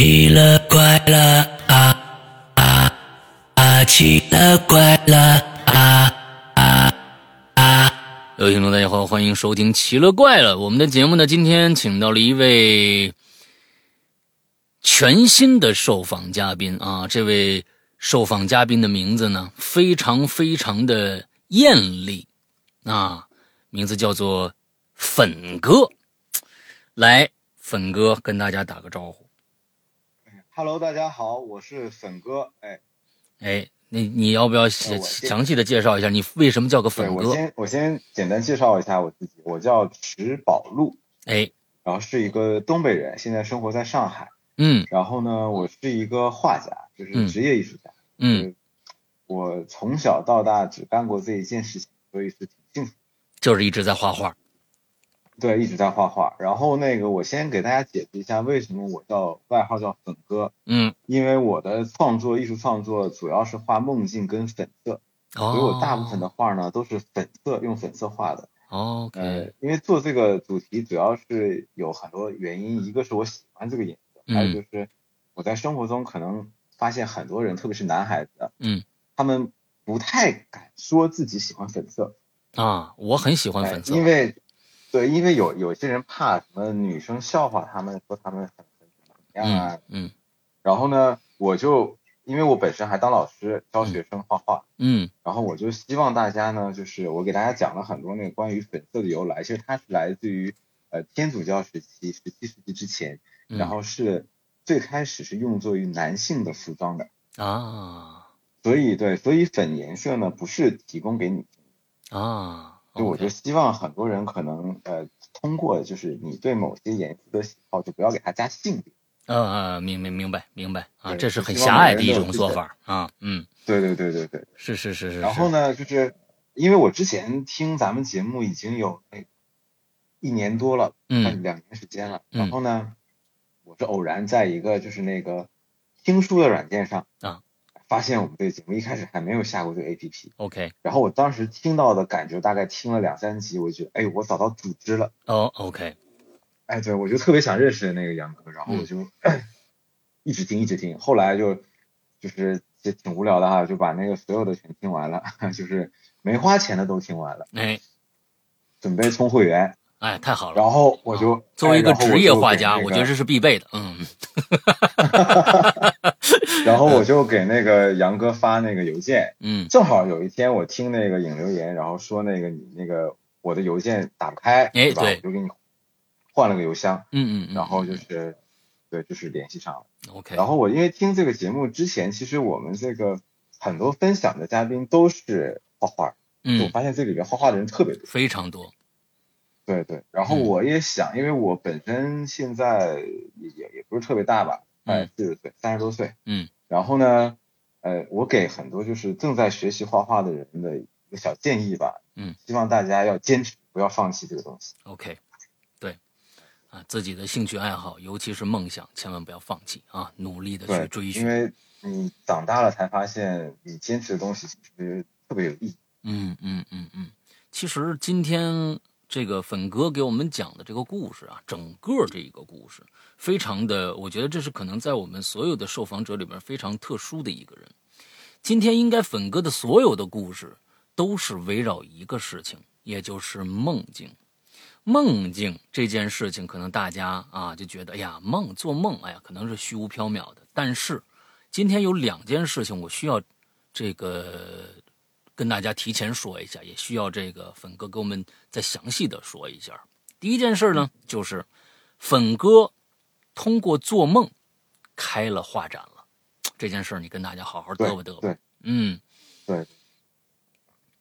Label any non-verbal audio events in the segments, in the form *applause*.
奇了怪了啊啊啊！奇了怪了啊啊啊！各位听众，大家好，欢迎收听《奇了怪了》。我们的节目呢，今天请到了一位全新的受访嘉宾啊。这位受访嘉宾的名字呢，非常非常的艳丽啊，名字叫做粉哥。来，粉哥跟大家打个招呼。Hello，大家好，我是粉哥。哎，哎，你你要不要详细的介绍一下，你为什么叫个粉哥？我先我先简单介绍一下我自己，我叫池宝路，哎，然后是一个东北人，现在生活在上海。嗯然后呢，我是一个画家，就是嗯职业艺术家。嗯，就是我从小到大只干过这一件事情，所以是挺幸福。就是一直在画画。对，一直在画画。然后那个，我先给大家解释一下为什么我叫外号叫粉哥，嗯，因为我的创作艺术创作主要是画梦境跟粉色，哦，所以我大部分的画呢都是粉色，用粉色画的。哦 OK，呃，因为做这个主题主要是有很多原因，一个是我喜欢这个颜色，嗯还有就是我在生活中可能发现很多人，特别是男孩子，嗯。他们不太敢说自己喜欢粉色，啊，我很喜欢哎粉色，因为对，因为有有些人怕什么女生笑话他们，说他们很很怎么样啊，嗯然后呢，我就因为我本身还当老师教学生画画，嗯。然后我就希望大家呢，就是我给大家讲了很多那个关于粉色的由来，其实它是来自于呃天主教时期，十七世纪之前，嗯，然后是最开始是用作于男性的服装的，啊。所以对，所以粉颜色呢不是提供给女性，啊，就我就希望很多人可能呃通过就是你对某些颜色的喜好，就不要给它加性别。嗯嗯，明明明白明白啊，这是很狭隘的一种做法啊，嗯，对对对对对。是是是是，然后呢，就是因为我之前听咱们节目已经有那一年多了，嗯快两年时间了。嗯然后呢，我是偶然在一个就是那个听书的软件上啊，发现我们这个节目，一开始还没有下过这个 APP。OK 然后我当时听到的感觉，大概听了两三集，我就觉得，哎，我找到组织了。哦 OK 哎，对，我就特别想认识那个杨哥，然后我就、*clears throat* 一直听一直听，后来就就是也挺无聊的哈，就把那个所有的全听完了，*laughs* 就是没花钱的都听完了，哎。准备充会员，哎太好了，然后我就、作为一个职业画家，那个我觉得这是必备的，嗯。*laughs* 然后我就给那个杨哥发那个邮件，嗯。正好有一天我听那个影留言，然后说那个你那个我的邮件打不开，是吧？哎对。我就给你换了个邮箱，嗯嗯，然后就是对，就是联系上了。OK，然后我因为听这个节目之前，其实我们这个很多分享的嘉宾都是画画，嗯。我嗯发现这里边画画的人特别多。非常多，对对，然后嗯。我也想，因为我本身现在也也也不是特别大吧，嗯。哎，四十岁，三十多岁。嗯。然后呢，呃，我给很多就是正在学习画画的人的一个小建议吧，嗯，希望大家要坚持，不要放弃这个东西。OK，对，啊，自己的兴趣爱好，尤其是梦想，千万不要放弃啊，努力的去，追寻。因为你长大了才发现，你坚持的东西其实特别有意义。嗯嗯嗯嗯，其实今天这个粉哥给我们讲的这个故事啊，整个这一个故事，非常的，我觉得这是可能在我们所有的受访者里边非常特殊的一个人。今天应该粉哥的所有的故事都是围绕一个事情，也就是梦境。梦境这件事情，可能大家啊就觉得，哎呀，梦做梦，哎呀，可能是虚无缥缈的。但是今天有两件事情，我需要这个跟大家提前说一下，也需要这个粉哥给我们再详细的说一下。第一件事呢，就是粉哥通过做梦开了画展了，这件事儿你跟大家好好嘚吧嘚吧。对。嗯，对。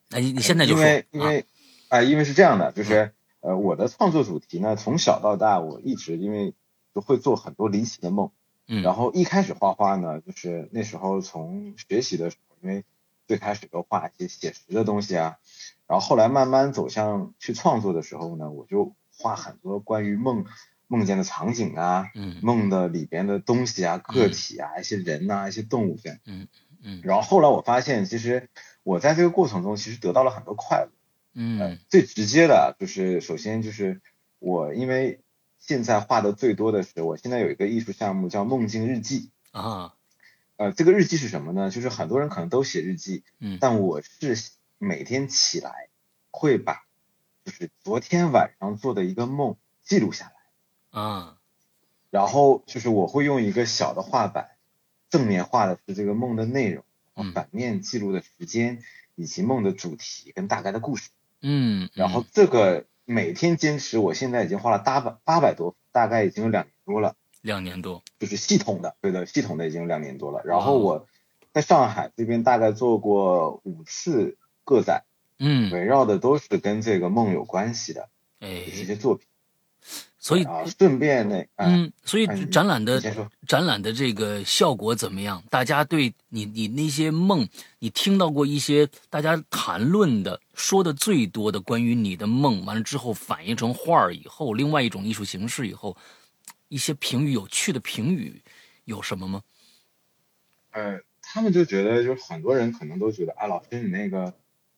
那你你现在就因说因为啊、因为是这样的，就是呃，我的创作主题呢，从小到大我一直因为就会做很多离奇的梦，嗯，然后一开始画画呢，就是那时候从学习的时候，因为最开始都画一些写实的东西啊，然后后来慢慢走向去创作的时候呢，我就画很多关于梦梦见的场景啊，嗯梦的里边的东西啊，个体啊，一些人呐、一些动物这样。嗯嗯然后后来我发现，其实我在这个过程中其实得到了很多快乐。嗯最直接的就是，首先就是我因为现在画的最多的是，我现在有一个艺术项目叫梦境日记。啊，呃，这个日记是什么呢？就是很多人可能都写日记，嗯但我是每天起来会把就是昨天晚上做的一个梦记录下来，啊，然后就是我会用一个小的画板，正面画的是这个梦的内容，嗯反面记录的时间以及梦的主题跟大概的故事。嗯，然后这个每天坚持，我现在已经画了八百八百多，大概已经有两年多了。两年多，就是系统的，对的，系统的已经两年多了。然哦后我在上海这边大概做过五次个展，嗯，围绕的都是跟这个梦有关系的哎，这些作品。所以，啊，顺便那，哎嗯，所以展览的展览的这个效果怎么样？大家对你你那些梦，你听到过一些大家谈论的、说的最多的关于你的梦，完了之后反映成画儿以后，另外一种艺术形式以后，一些评语有趣的评语有什么吗？呃，他们就觉得，就是很多人可能都觉得，啊，老师你那个，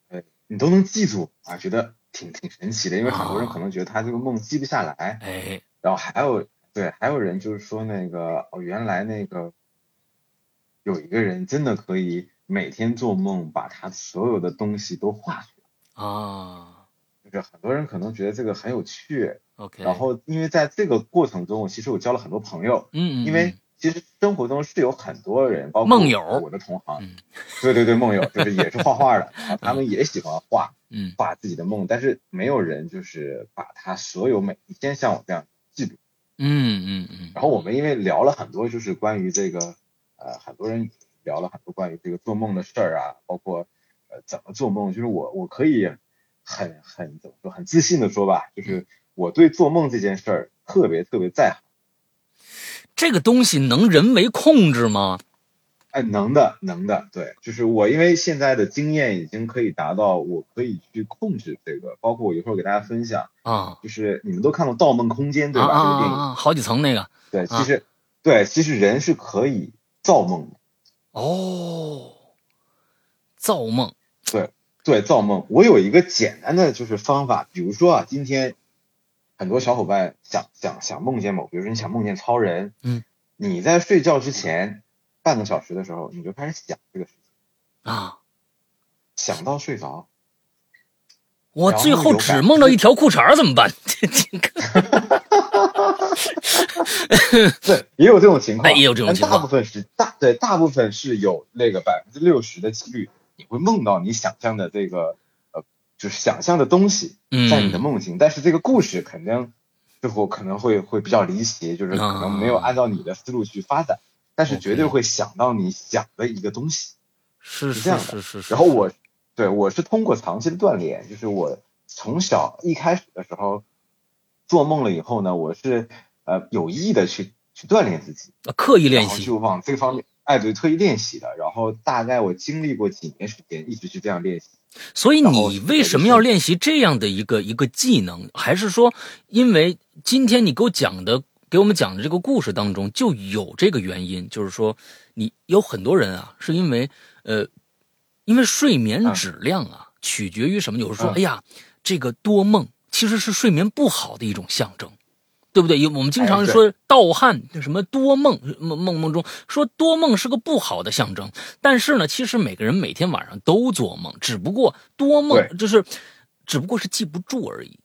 呃，你都能记住啊，觉得挺挺神奇的，因为很多人啊可能觉得他这个梦记不下来。哎，然后还有对，还有人就是说那个哦，原来那个有一个人真的可以每天做梦，把他所有的东西都画出来。啊就是很多人可能觉得这个很有趣，，OK，然后因为在这个过程中，我其实我交了很多朋友，嗯嗯，因为其实生活中是有很多人，包括梦友我的同行，嗯。对对对，梦友就是也是画画的，啊他们也喜欢画嗯。画自己的梦，但是没有人就是把他所有每一天像我这样记录。嗯嗯嗯，然后我们因为聊了很多，就是关于这个，呃，很多人聊了很多关于这个做梦的事儿啊，包括呃怎么做梦，就是我我可以很很怎么说，很自信的说吧，就是我对做梦这件事儿特别特别在行。这个东西能人为控制吗？哎，能的，能的，对，就是我因为现在的经验已经可以达到，我可以去控制这个，包括我一会儿给大家分享，啊就是你们都看过《盗梦空间》对吧？这个电影，啊啊！好几层那个对，其实、对，其实人是可以造梦的。哦，造梦，对对，造梦，我有一个简单的就是方法，比如说啊，今天很多小伙伴想想想梦见某，比如说你想梦见超人，嗯，你在睡觉之前半个小时的时候，你就开始想这个事情，啊！想到睡着，我最后只梦到一条裤衩儿怎么办？*laughs* 对，也有这种情况，哎也有这种情况。但大部分是大对，大部分是有那个百分之六十的几率，你会梦到你想象的这个呃，就是想象的东西嗯在你的梦境，但是这个故事肯定最后可能会会比较离奇，就是可能没有按照你的思路去发展，但是绝对会想到你想的一个东西。是是这样的是是是。然后我对我是通过长期的锻炼，就是我从小一开始的时候做梦了以后呢，我是呃有意的去去锻炼自己，啊刻意练习就往这方面，哎对，特意练习的。然后大概我经历过几年时间，一直是这样练习。所以你为什么要练习这样的一个一个技能？还是说，因为今天你给我讲的、给我们讲的这个故事当中就有这个原因？就是说，你有很多人啊，是因为呃，因为睡眠质量啊，取决于什么？有人说，嗯哎呀，这个多梦其实是睡眠不好的一种象征。对不对？有我们经常说盗汗，什么多梦，梦梦梦中说多梦是个不好的象征。但是呢，其实每个人每天晚上都做梦，只不过多梦就是，只不过是记不住而已，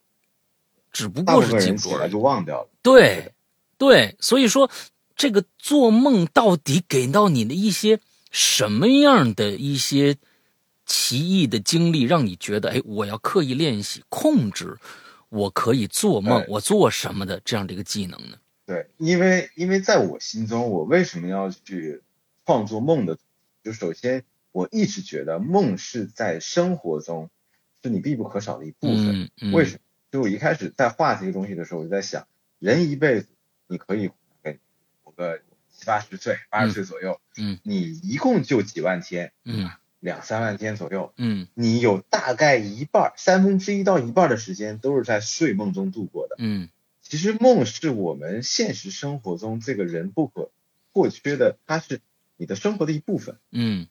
只不过是记不住而已。就忘掉了。对，对，所以说这个做梦到底给到你的一些什么样的一些奇异的经历，让你觉得，哎，我要刻意练习控制，我可以做梦，我做什么的这样的一个技能呢？对，因为因为在我心中，我为什么要去创作梦的？就首先，我一直觉得梦是在生活中是你必不可少的一部分。嗯嗯，为什么？就我一开始在画这个东西的时候，我就在想，人一辈子你可以活个七八十岁，八十岁左右，嗯你一共就几万天，嗯两三万天左右，嗯。你有大概一半儿，三分之一到一半儿的时间都是在睡梦中度过的。嗯。其实梦是我们现实生活中这个人不可或缺的，它是你的生活的一部分。嗯。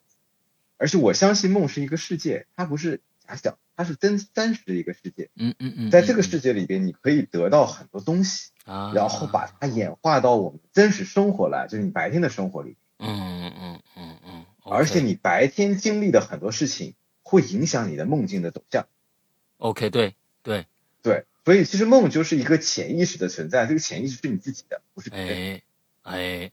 而且我相信梦是一个世界，它不是假想，它是真真实的一个世界，嗯嗯嗯，在这个世界里边，你可以得到很多东西，啊，然后把它演化到我们真实生活来，就是你白天的生活里，嗯，而且你白天经历的很多事情会影响你的梦境的走向。OK 对对，对，所以其实梦就是一个潜意识的存在，这个潜意识是你自己的，不是别人。哎哎，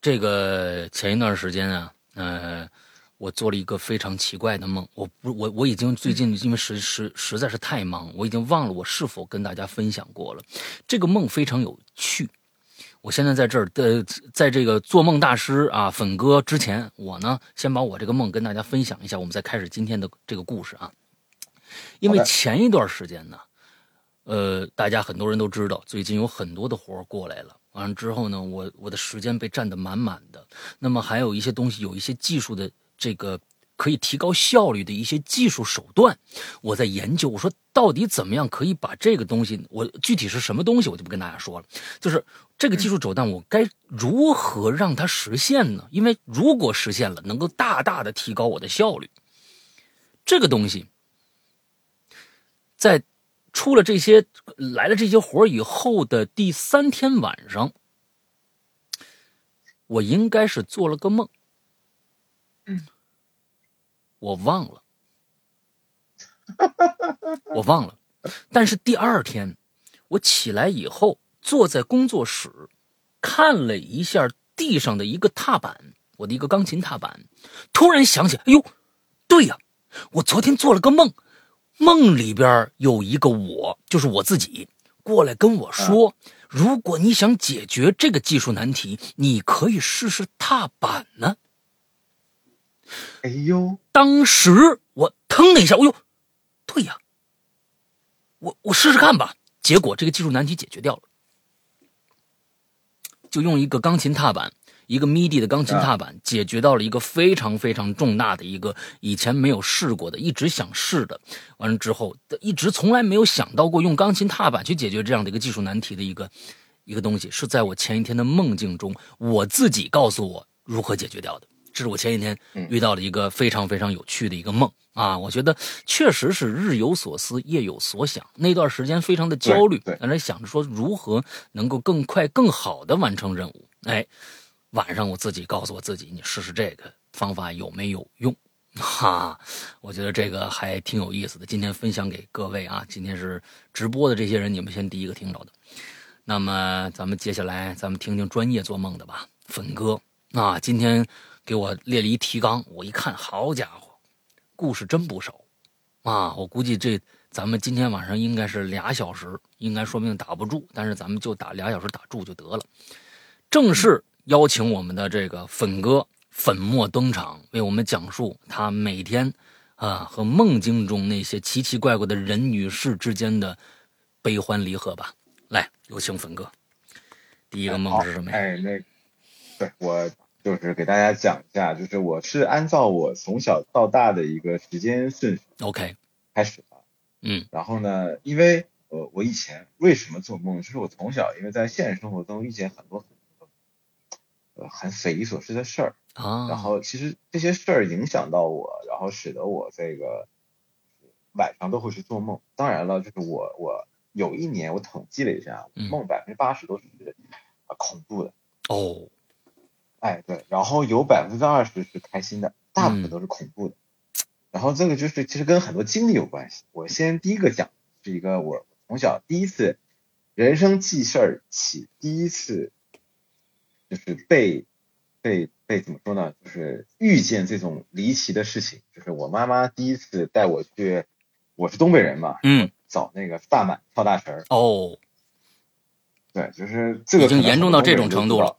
这个前一段时间啊，呃，我做了一个非常奇怪的梦，我不我我已经最近因为实实实在是太忙，我已经忘了我是否跟大家分享过了。这个梦非常有趣。我现在在这儿的，在这个做梦大师啊粉哥之前，我呢先把我这个梦跟大家分享一下，我们再开始今天的这个故事啊。因为前一段时间呢，呃，大家很多人都知道，最近有很多的活儿过来了。完了之后呢，我我的时间被占得满满的。那么还有一些东西，有一些技术的这个可以提高效率的一些技术手段，我在研究。我说到底怎么样可以把这个东西，我具体是什么东西，我就不跟大家说了。就是这个技术手段，我该如何让它实现呢？因为如果实现了，能够大大的提高我的效率。这个东西，在出了这些来了这些活儿以后的第三天晚上，我应该是做了个梦，嗯，我忘了，我忘了，但是第二天我起来以后，坐在工作室看了一下地上的一个踏板，我的一个钢琴踏板，突然想起，哎呦，对呀，我昨天做了个梦。梦里边有一个我，就是我自己，过来跟我说：“如果你想解决这个技术难题，你可以试试踏板呢。哎呦，”当时我腾的一下，哎呦，对呀，我我试试看吧。结果这个技术难题解决掉了，就用一个钢琴踏板，一个 MIDI 的钢琴踏板，解决到了一个非常非常重大的一个以前没有试过的，一直想试的。完了之后，一直从来没有想到过用钢琴踏板去解决这样的一个技术难题的一个一个东西，是在我前一天的梦境中，我自己告诉我如何解决掉的。这是我前几天遇到了一个非常非常有趣的一个梦啊！我觉得确实是日有所思，夜有所想。那段时间非常的焦虑，在那想着说如何能够更快、更好的完成任务。哎，晚上我自己告诉我自己，你试试这个方法有没有用？*laughs* 哈，我觉得这个还挺有意思的。今天分享给各位啊，今天是直播的这些人，你们先第一个听着的。那么咱们接下来咱们听听专业做梦的吧，粉哥啊，今天给我列了一提纲，我一看，好家伙，故事真不少啊！我估计这咱们今天晚上应该是俩小时，应该说不定打不住，但是咱们就打俩小时打住就得了。正式邀请我们的这个粉哥粉墨登场，为我们讲述他每天啊和梦境中那些奇奇怪怪的人与事之间的悲欢离合吧。来，有请粉哥。第一个梦是什么呀？哎，那对我就是给大家讲一下，就是我是按照我从小到大的一个时间顺序 OK，开始的。嗯。然后呢，因为呃我以前为什么做梦，就是我从小因为在现实生活中遇见很多很多呃很匪夷所思的事儿，啊，然后其实这些事儿影响到我，然后使得我这个晚上都会去做梦。当然了，就是我我有一年我统计了一下，嗯。梦百分之八十都是呃恐怖的，哦，哎对，然后有百分之二十是开心的，大部嗯分都是恐怖的。然后这个就是其实跟很多经历有关系。我先第一个讲是一个我从小第一次人生记事儿起第一次就是被被被怎么说呢？就是遇见这种离奇的事情，就是我妈妈第一次带我去，我是东北人嘛，嗯，找那个萨满跳大神儿。哦，对，就是这个已经严重到这种程度了。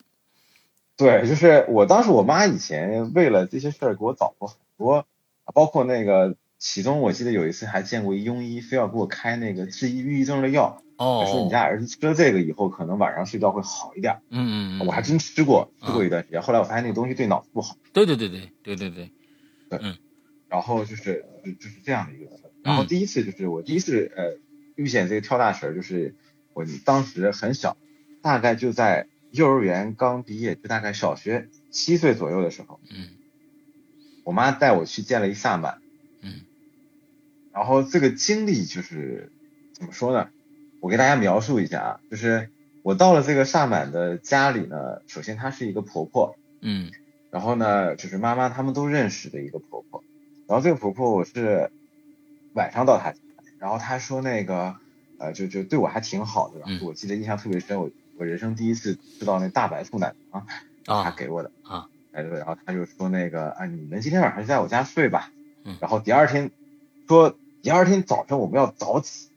对，就是我当时我妈以前为了这些事儿给我找过很多，包括那个其中我记得有一次还见过一庸医，非要给我开那个治抑郁郁症的药，说你哦，家儿子吃了这个以后，可能晚上睡觉会好一点。嗯嗯嗯，我还真吃过，吃过一段时间，后来我发现那个东西对脑子不好。对对对对对对对，对然后就是就就是这样的一个。然后嗯第一次就是我第一次呃遇见这个跳大神儿，就是我当时很小，大概就在幼儿园刚毕业，就大概小学七岁左右的时候，嗯我妈带我去见了一萨满。嗯，然后这个经历就是怎么说呢？我给大家描述一下啊，就是我到了这个萨满的家里呢，首先她是一个婆婆，嗯然后呢，就是妈妈他们都认识的一个婆婆。然后这个婆婆我是晚上到她家，然后她说那个呃，就就对我还挺好的。然后我记得印象特别深，我我人生第一次吃到那大白兔奶糖，她啊给我的。啊哎对，然后他就说那个啊，你们今天晚上就在我家睡吧。嗯然后第二天说第二天早上我们要早起，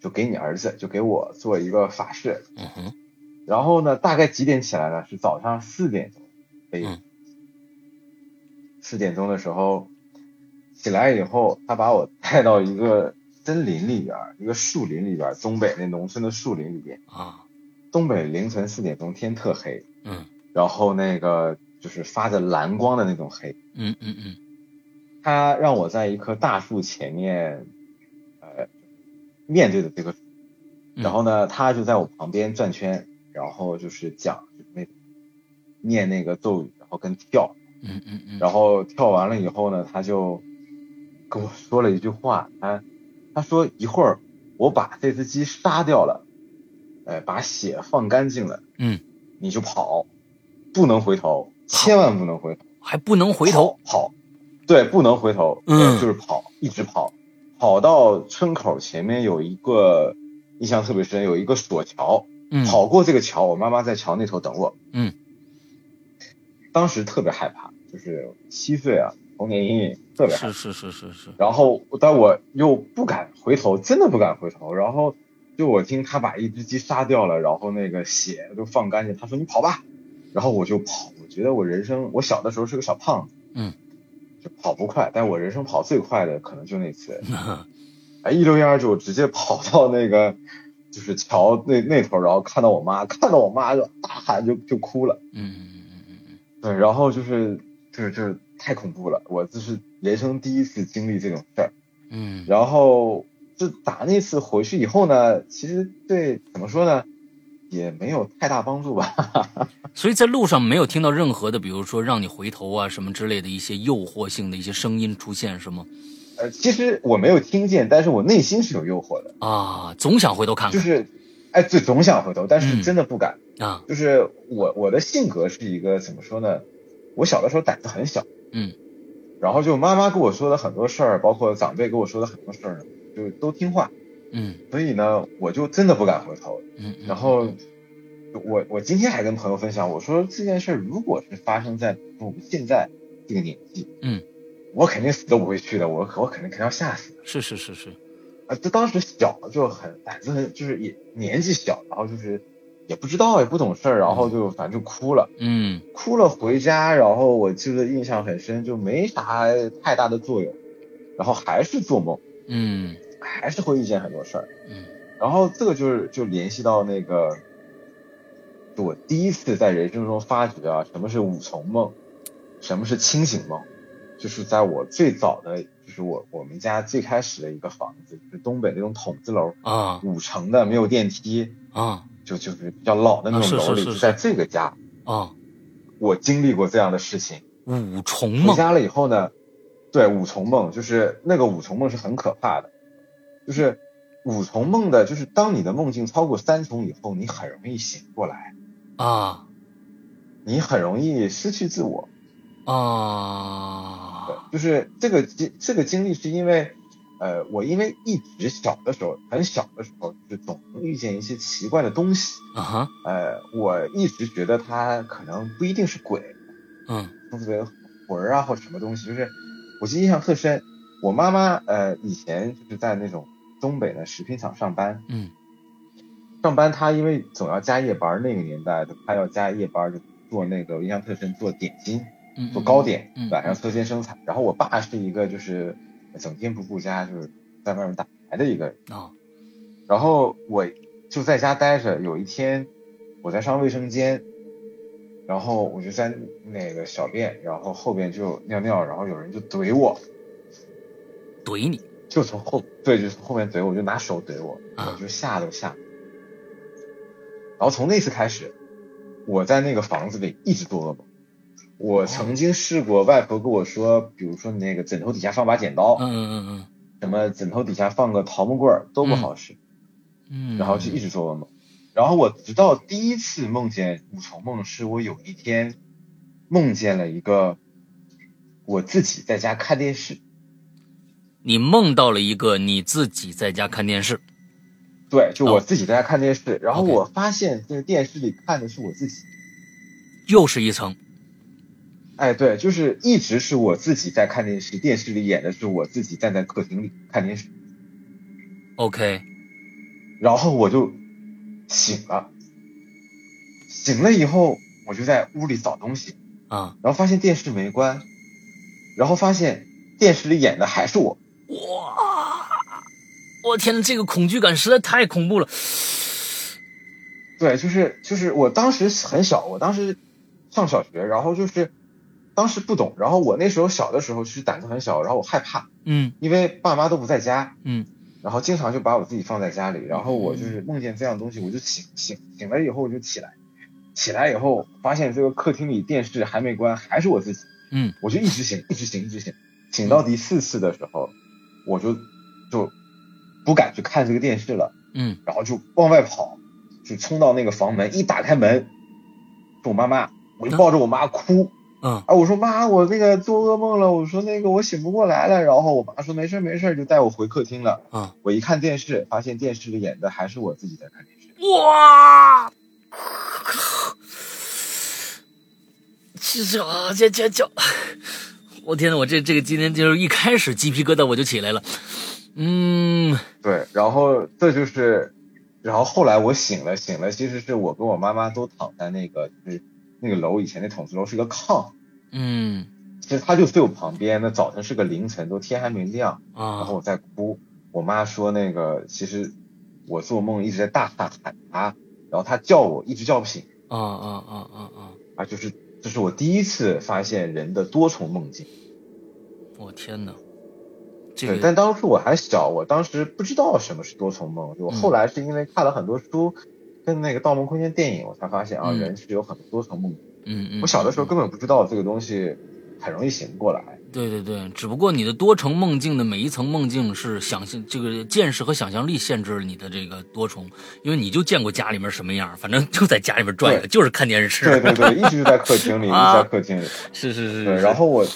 就给你儿子就给我做一个法事。嗯哼然后呢，大概几点起来呢？是早上四点钟。哎嗯，四点钟的时候起来以后，他把我带到一个森林里边，一个树林里边，东北那农村的树林里边。啊东北凌晨四点钟天特黑，嗯。然后那个就是发着蓝光的那种黑。嗯嗯嗯。他让我在一棵大树前面，呃，面对着这个然后呢，他就在我旁边转圈，然后就是讲那念那个咒语，然后跟跳，嗯嗯嗯，然后跳完了以后呢，他就跟我说了一句话，他他说一会儿我把这只鸡杀掉了，呃，把血放干净了，嗯，你就跑，不能回头，千万不能回头。还不能回头跑，跑对，不能回头，嗯。呃就是跑，一直跑，跑到村口前面有一个印象特别深，有一个索桥，嗯。跑过这个桥，我妈妈在桥那头等我，嗯，当时特别害怕，就是七岁啊，童年阴影特别害怕，是是是是是。然后但我又不敢回头，真的不敢回头，然后就我听他把一只鸡杀掉了，然后那个血都放干净，他说你跑吧，然后我就跑，我觉得我人生我小的时候是个小胖子。嗯，就跑不快，但我人生跑最快的可能就那次，*laughs* 哎，一溜烟儿就直接跑到那个就是桥那那头，然后看到我妈，看到我妈就大喊就就哭了，嗯嗯嗯嗯嗯。对，然后就是就是就是太恐怖了，我这是人生第一次经历这种事儿，嗯。然后就打那次回去以后呢，其实对怎么说呢，也没有太大帮助吧，*laughs* 所以在路上没有听到任何的，比如说让你回头啊什么之类的一些诱惑性的一些声音出现，是吗？呃，其实我没有听见，但是我内心是有诱惑的，啊，总想回头看看就是，哎，对，总想回头，但是嗯真的不敢。啊，就是我我的性格是一个怎么说呢？我小的时候胆子很小，嗯，然后就妈妈跟我说的很多事儿，包括长辈跟我说的很多事儿呢，就都听话，嗯。所以呢，我就真的不敢回头。嗯，嗯然后我我今天还跟朋友分享，我说这件事儿如果是发生在我们现在这个年纪，嗯，我肯定死都不会去的，我我肯定肯定要吓死。的。是是是是，啊，就当时小就很胆子很，就是也年纪小，然后就是也不知道也不懂事儿，然后就反正就哭了。嗯。哭了回家，然后我记得印象很深，就没啥太大的作用，然后还是做梦，嗯还是会遇见很多事儿，嗯。然后这个就是就联系到那个，就我第一次在人生中发觉啊，什么是五重梦，什么是清醒梦，就是在我最早的，就是我我们家最开始的一个房子，就是东北那种筒子楼，啊。五层的没有电梯，啊。就就是比较老的那种楼里，是是就在这个家，啊，我经历过这样的事情。五重梦。回家了以后呢，对五重梦，就是那个五重梦是很可怕的，就是五重梦的，就是当你的梦境超过三重以后，你很容易醒过来，啊。你很容易失去自我。对啊，就是这个经这个经历是因为，呃，我因为一直小的时候，很小的时候，就是总能遇见一些奇怪的东西，啊哈，呃，我一直觉得它可能不一定是鬼，嗯。特别魂儿啊或者什么东西，就是我记得印象特深。我妈妈呃以前就是在那种东北的食品厂上班，嗯上班她因为总要加夜班，那个年代她要加夜班就做那个我印象特深做点心，嗯，做糕点，嗯晚上车间生产。然后我爸是一个就是整天不顾家，就是在外面打牌的一个人。啊然后我就在家待着，有一天我在上卫生间，然后我就在那个小便，然后后边就尿尿，然后有人就怼我，怼你就从后对，就从后面怼我，就拿手怼我，啊我就吓都吓。然后从那次开始，我在那个房子里一直做噩梦。我曾经试过，外婆跟我说，比如说你那个枕头底下放把剪刀，嗯嗯嗯什么枕头底下放个桃木棍儿都不好使，嗯，然后就一直做噩梦。然后我直到第一次梦见五重梦，是我有一天梦见了一个我自己在家看电视，你梦到了一个你自己在家看电视，对，就哦。我自己在家看电视，然后我发现这个电视里看的是我自己，又是一层。哎，对，就是一直是我自己在看电视，电视里演的是我自己站在客厅里看电视，OK，然后我就醒了，醒了以后我就在屋里找东西，啊，然后发现电视没关，然后发现电视里演的还是我，哇，我天呐，这个恐惧感实在太恐怖了。对，就是就是我当时很小，我当时上小学，然后就是当时不懂，然后我那时候小的时候其实胆子很小，然后我害怕，嗯因为爸妈都不在家，嗯然后经常就把我自己放在家里，然后我就是梦见这样东西，我就醒醒醒了以后我就起来，起来以后发现这个客厅里电视还没关，还是我自己，嗯我就一直醒，一直醒，一直醒，醒到第四次的时候，我就就不敢去看这个电视了，嗯然后就往外跑，就冲到那个房门，一打开门，是我妈妈，我就抱着我妈哭。嗯啊，我说妈，我那个做噩梦了，我说那个我醒不过来了，然后我妈说没事没事，就带我回客厅了。啊，我一看电视，发现电视里演的还是我自己在看电视。哇！这这啊，这这这，我天呐，我这这个今天就是一开始鸡皮疙瘩我就起来了。嗯对，然后这就是，然后后来我醒了，醒了，其实是我跟我妈妈都躺在那个就是那个楼，以前那筒子楼是个炕，嗯其实他就睡我旁边。那早晨是个凌晨，都天还没亮，啊然后啊我在哭，我妈说那个其实我做梦一直在大喊喊他，然后他叫我一直叫不醒啊啊啊啊啊！啊，就是这是我第一次发现人的多重梦境。我天呐，这对，个但当时我还小，我当时不知道什么是多重梦。我嗯后来是因为看了很多书，跟那个《盗梦空间》电影，我才发现啊，嗯人是有很多多重梦。嗯嗯，我小的时候嗯根本不知道这个东西很容易醒不过来。对对对，只不过你的多重梦境的每一层梦境是想象这个见识和想象力限制了你的这个多重，因为你就见过家里面什么样，反正就在家里面转悠，就是看电视。对对对，一直就在客厅里，*laughs* 一直啊在客厅里。是是是，对，是然后我，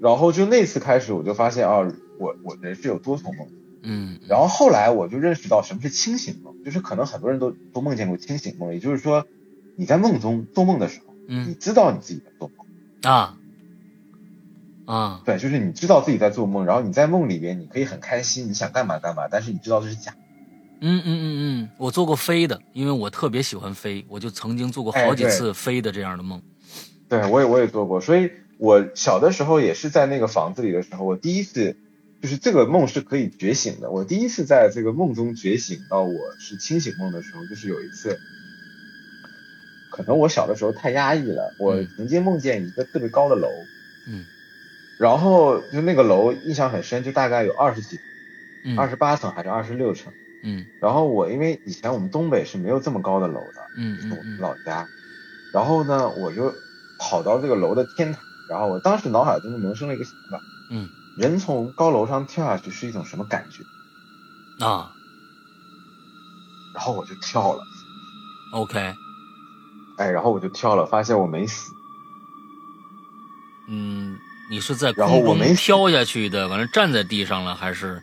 然后就那次开始，我就发现啊，我我人是有多重梦。嗯，然后后来我就认识到什么是清醒梦，就是可能很多人都都梦见过清醒梦，也就是说你在梦中做梦的时候，嗯。你嗯知道你自己在做梦。啊。啊。对，就是你知道自己在做梦，然后你在梦里边，你可以很开心，你想干嘛干嘛，但是你知道这是假。的。嗯嗯嗯嗯，我做过飞的，因为我特别喜欢飞，我就曾经做过哎好几次飞的这样的梦。对我也我也做过，所以我小的时候也是在那个房子里的时候，我第一次就是这个梦是可以觉醒的。我第一次在这个梦中觉醒到我是清醒梦的时候，就是有一次，可能我小的时候太压抑了，我嗯曾经梦见一个特别高的楼，嗯然后就那个楼印象很深，就大概有二十几，嗯二十八层还是二十六层。嗯然后我因为以前我们东北是没有这么高的楼的，是我嗯嗯嗯们老家。然后呢，我就跑到这个楼的天台，然后我当时脑海中萌生了一个想法，嗯，人从高楼上跳下去是一种什么感觉？啊然后我就跳了，，OK，哎，然后我就跳了，发现我没死，嗯，你是在然后空中我没死飘下去的，完了站在地上了，还是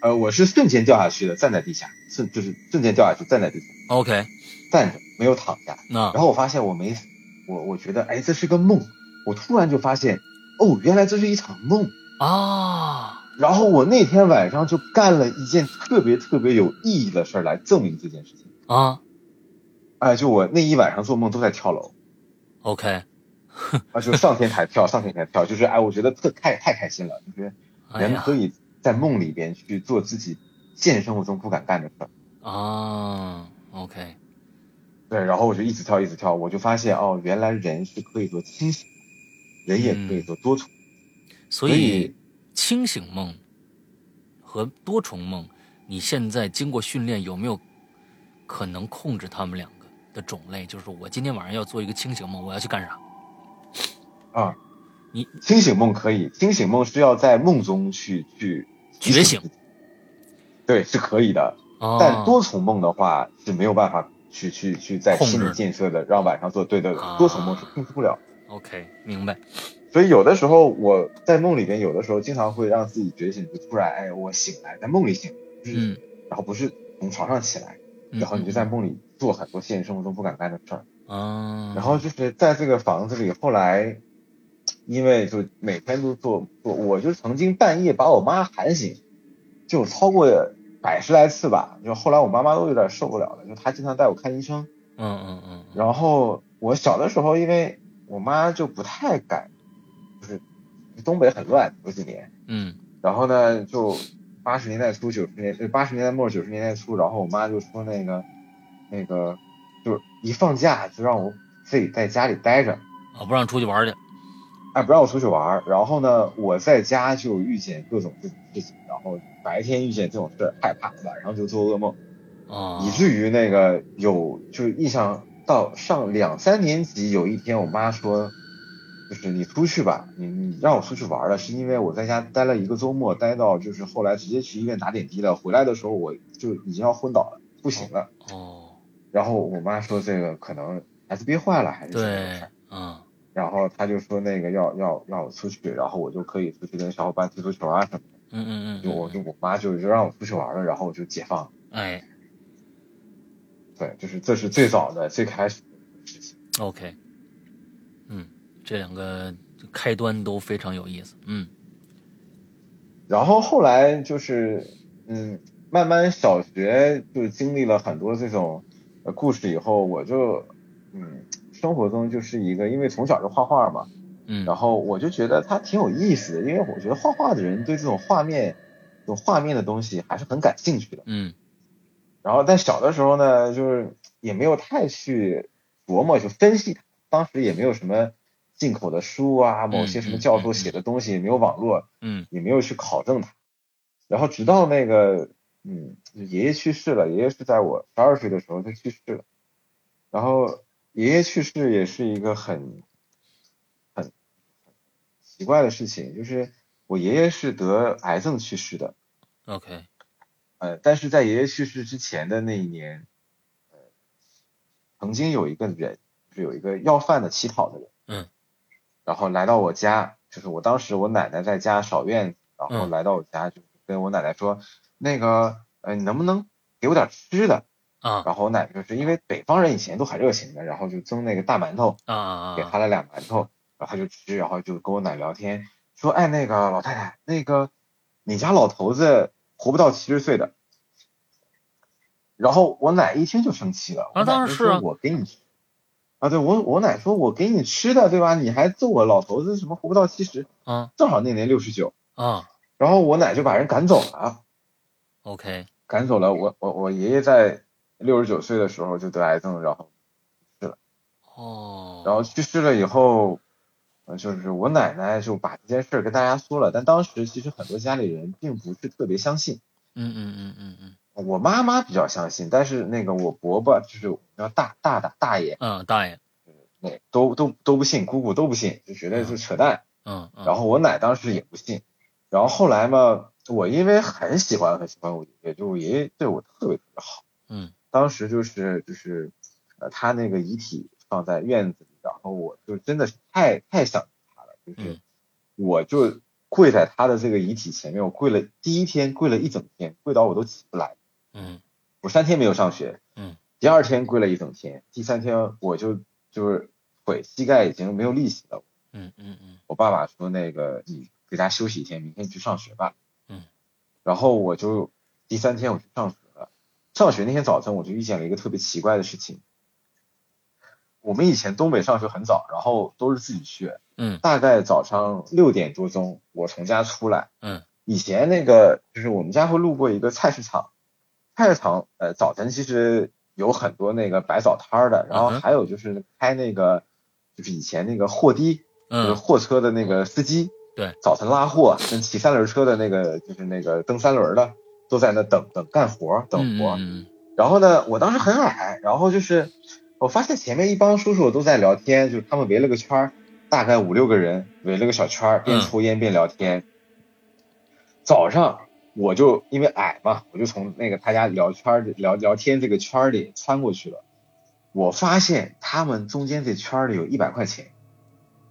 呃，我是瞬间掉下去的，站在地下，瞬就是瞬间掉下去，站在地下，OK？站着没有躺下。那然后我发现我没死，我我觉得哎这是个梦，我突然就发现哦原来这是一场梦。啊，然后我那天晚上就干了一件特别特别有意义的事儿来证明这件事情。啊哎，就我那一晚上做梦都在跳楼，，OK，*laughs* 啊，就上天台跳，上天台跳，就是哎，我觉得特太太开心了，就是人可以在梦里边去做自己现实生活中不敢干的事儿。啊，OK，对，然后我就一直跳，一直跳，我就发现哦，原来人是可以做清醒，人也可以做多重。所所以以清醒梦和多重梦，你现在经过训练有没有可能控制他们两个的种类？就是我今天晚上要做一个清醒梦，我要去干啥？啊，你清醒梦可以，清醒梦是要在梦中去去觉醒，对，是可以的。哦，但多重梦的话是没有办法去去去在心理建设的，让晚上做。对对对啊，多重梦是控制不了。OK，明白。所以有的时候我在梦里边，有的时候经常会让自己觉醒，就突然哎，我醒来，在梦里醒，就是嗯，然后不是从床上起来，嗯然后你就在梦里做很多现实生活中不敢干的事儿。啊，然后就是在这个房子里，后来因为就每天都做做，我就曾经半夜把我妈喊醒，就超过百十来次吧。就后来我妈妈都有点受不了了，就她经常带我看医生。嗯嗯嗯，然后我小的时候，因为我妈就不太敢，就是东北很乱，有几年，嗯然后呢就八十年代初九十年呃八十年代末九十年代初，然后我妈就说那个那个就是一放假就让我自己在家里待着。啊，不让出去玩去。哎，不让我出去玩，然后呢，我在家就遇见各种这种事情，然后白天遇见这种事儿害怕，晚上就做噩梦，啊，以至于那个有就是印象到上两三年级，有一天我妈说，就是你出去吧，你你让我出去玩了，是因为我在家待了一个周末，待到就是后来直接去医院打点滴了，回来的时候我就已经要昏倒了，不行了，哦，然后我妈说这个可能孩子憋坏了还是什么事对儿。，嗯然后她就说那个要要让我出去，然后我就可以出去跟小伙伴踢足球啊什么的。嗯嗯嗯，就我就我妈就就让我出去玩了，然后我就解放。哎对，就是这是最早的最开始的事情。，OK，嗯，这两个开端都非常有意思。嗯然后后来就是嗯，慢慢小学就经历了很多这种呃故事以后，我就嗯生活中就是一个，因为从小就画画嘛，嗯，然后我就觉得它挺有意思的，因为我觉得画画的人对这种画面、这种画面的东西还是很感兴趣的。嗯然后在小的时候呢，就是也没有太去琢磨去分析它，当时也没有什么进口的书啊，某些什么教授写的东西，也没有网络，嗯也没有去考证它。然后直到那个，嗯，爷爷去世了，爷爷是在我十二岁的时候他去世了。然后爷爷去世也是一个很很奇怪的事情，就是我爷爷是得癌症去世的。，OK，呃，但是在爷爷去世之前的那一年，呃，曾经有一个人，就是有一个要饭的乞讨的人，嗯，然后来到我家，就是我当时我奶奶在家扫院子，然后嗯。来到我家，就跟我奶奶说，那个，呃，你能不能给我点吃的？啊。然后我奶奶就是因为北方人以前都很热情的，然后就蒸那个大馒头，啊给他了俩馒头，然后他就吃，然后就跟我奶聊天，说，哎，那个老太太，那个你家老头子活不到七十岁的。然后我奶一听就生气了，啊我当然啊。说我给你，啊，对我我奶说我给你吃的，对吧？你还揍我老头子什么活不到七十，啊。正好那年六十九，啊。然后我奶就把人赶走了，，OK，赶走了。我我我爷爷在六十九岁的时候就得癌症，然后哦，然后去世了以后，呃，就是我奶奶就把这件事儿跟大家说了，但当时其实很多家里人并不是特别相信，嗯嗯嗯嗯。嗯我妈妈比较相信，但是那个我伯伯就是叫大大大大爷，嗯，大爷，那都都都不信，姑姑都不信，就觉得是扯淡。嗯嗯，然后我奶当时也不信，然后后来嘛，我因为很喜欢很喜欢我爷爷，就我爷爷对我特别特别好。嗯。当时就是就是，呃，他那个遗体放在院子里，然后我就真的是太太想他了，就是嗯我就跪在他的这个遗体前面，我跪了第一天跪了一整天，跪到我都起不来。嗯我三天没有上学，嗯，第二天跪了一整天，第三天我就就是腿膝盖已经没有力气了。嗯嗯嗯我爸爸说那个你给他休息一天，明天去上学吧。嗯，然后我就第三天我去上学了。上学那天早晨我就遇见了一个特别奇怪的事情。我们以前东北上学很早，然后都是自己去，嗯大概早上六点多钟我从家出来。嗯以前那个就是我们家会路过一个菜市场，菜市场呃早晨其实有很多那个摆早摊儿的，然后还有就是开那个就是以前那个货的，就是嗯，货车的那个司机，对，早晨拉货跟骑三轮车的那个就是那个蹬三轮的都在那等等干活等活。嗯然后呢，我当时很矮，然后就是我发现前面一帮叔叔都在聊天，就是他们围了个圈儿，大概五六个人围了个小圈儿，边嗯抽烟边聊天。早上我就因为矮嘛，我就从那个他家聊圈儿聊聊天这个圈儿里穿过去了。我发现他们中间这圈儿里有一百块钱，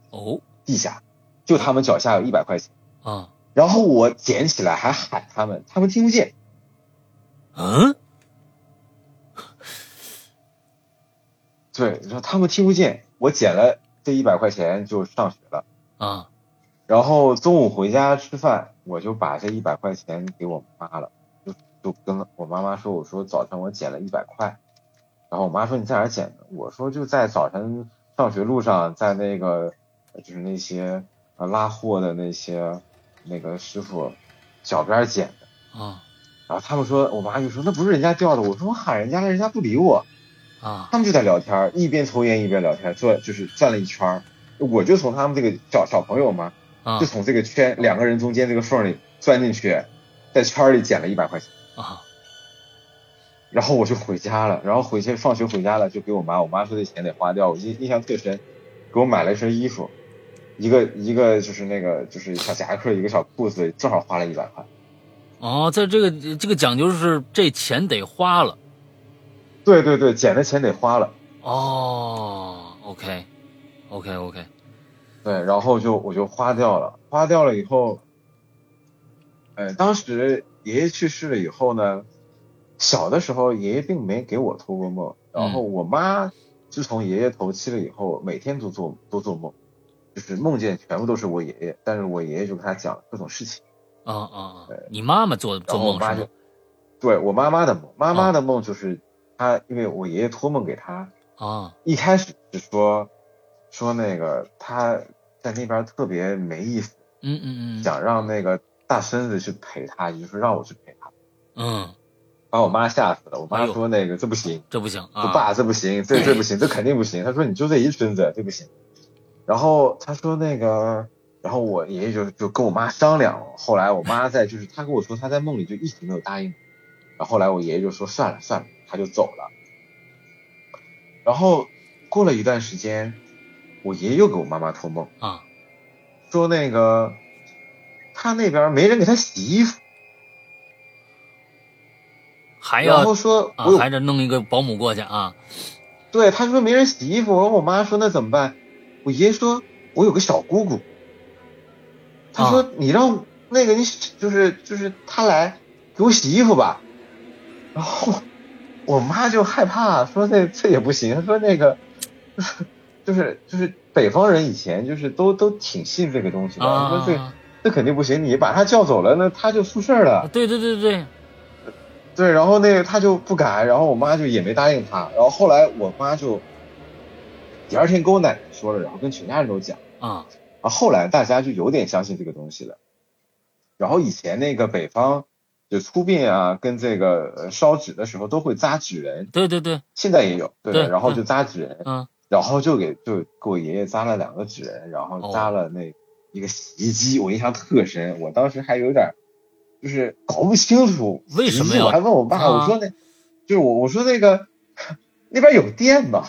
哦地下就他们脚下有一百块钱。啊然后我捡起来还喊他们，他们听不见。嗯对，然后他们听不见。我捡了这一百块钱就上学了。啊然后中午回家吃饭，我就把这一百块钱给我妈了，就就跟我妈妈说，我说早晨我捡了一百块，然后我妈说你在哪儿捡的？我说就在早晨上学路上，在那个就是那些呃拉货的那些那个师傅脚边捡的。啊然后他们说，我妈就说那不是人家掉的，我说我喊人家了，人家不理我，啊。他们就在聊天，一边抽烟一边聊天，转就是转了一圈儿，我就从他们这个小小朋友嘛。啊。就从这个圈两个人中间这个缝里钻进去，在圈里捡了一百块钱，啊。然后我就回家了，然后回去放学回家了就给我妈，我妈说这钱得花掉，我印印象特深，给我买了一身衣服，一个一个就是那个就是小夹克，一个小裤子，正好花了一百块。哦，在这个这个讲究是这钱得花了对对对，捡的钱得花了，哦，OK OK OK 对，然后就我就花掉了，花掉了以后，呃，当时爷爷去世了以后呢，小的时候爷爷并没给我托过梦，然后我妈自从爷爷头七了以后，每天都做都做梦，就是梦见全部都是我爷爷，但是我爷爷就跟他讲各种事情，啊啊啊！你妈妈做做然后我妈就梦是吗？，对我妈妈的梦，妈妈的梦就是她，因为我爷爷托梦给他，啊一开始是说说那个他在那边特别没意思。嗯嗯嗯想让那个大孙子去陪他，也就是让我去陪他，嗯，把我妈吓死了。我妈说那个这不行，这不行说啊！爸这不行，这这不行，这肯定不行。他说你就这一孙子，这不行。然后他说那个，然后我爷爷就就跟我妈商量。后来我妈在就是他跟我说他在梦里就一直没有答应。然后后来我爷爷就说算了算了，他就走了。然后过了一段时间，我爷爷又给我妈妈托梦，啊说那个他那边没人给他洗衣服。然还要后说啊我有、还得弄一个保姆过去啊对，他说没人洗衣服，然后我妈说那怎么办？我爷爷说我有个小姑姑，他说、啊你让那个你就是就是他来给我洗衣服吧，然后我妈就害怕，说那这也不行，她说那个 *laughs* 就是就是就是北方人以前就是都都挺信这个东西的，说这啊！这肯定不行，你把他叫走了，那他就出事儿了。对对对对，对，然后那个他就不敢，然后我妈就也没答应他，然后后来我妈就第二天跟我奶奶说了，然后跟全家人都讲，啊啊，后来大家就有点相信这个东西了。然后以前那个北方就出殡啊，跟这个呃烧纸的时候都会扎纸人，对对对，现在也有，对然后就扎纸人，嗯。然后就给就给我爷爷扎了两个纸人，然后扎了那一个洗衣机，我印象特深，我当时还有点就是搞不清楚为什么我还问我爸，啊我说那就是我我说那个那边有电吗？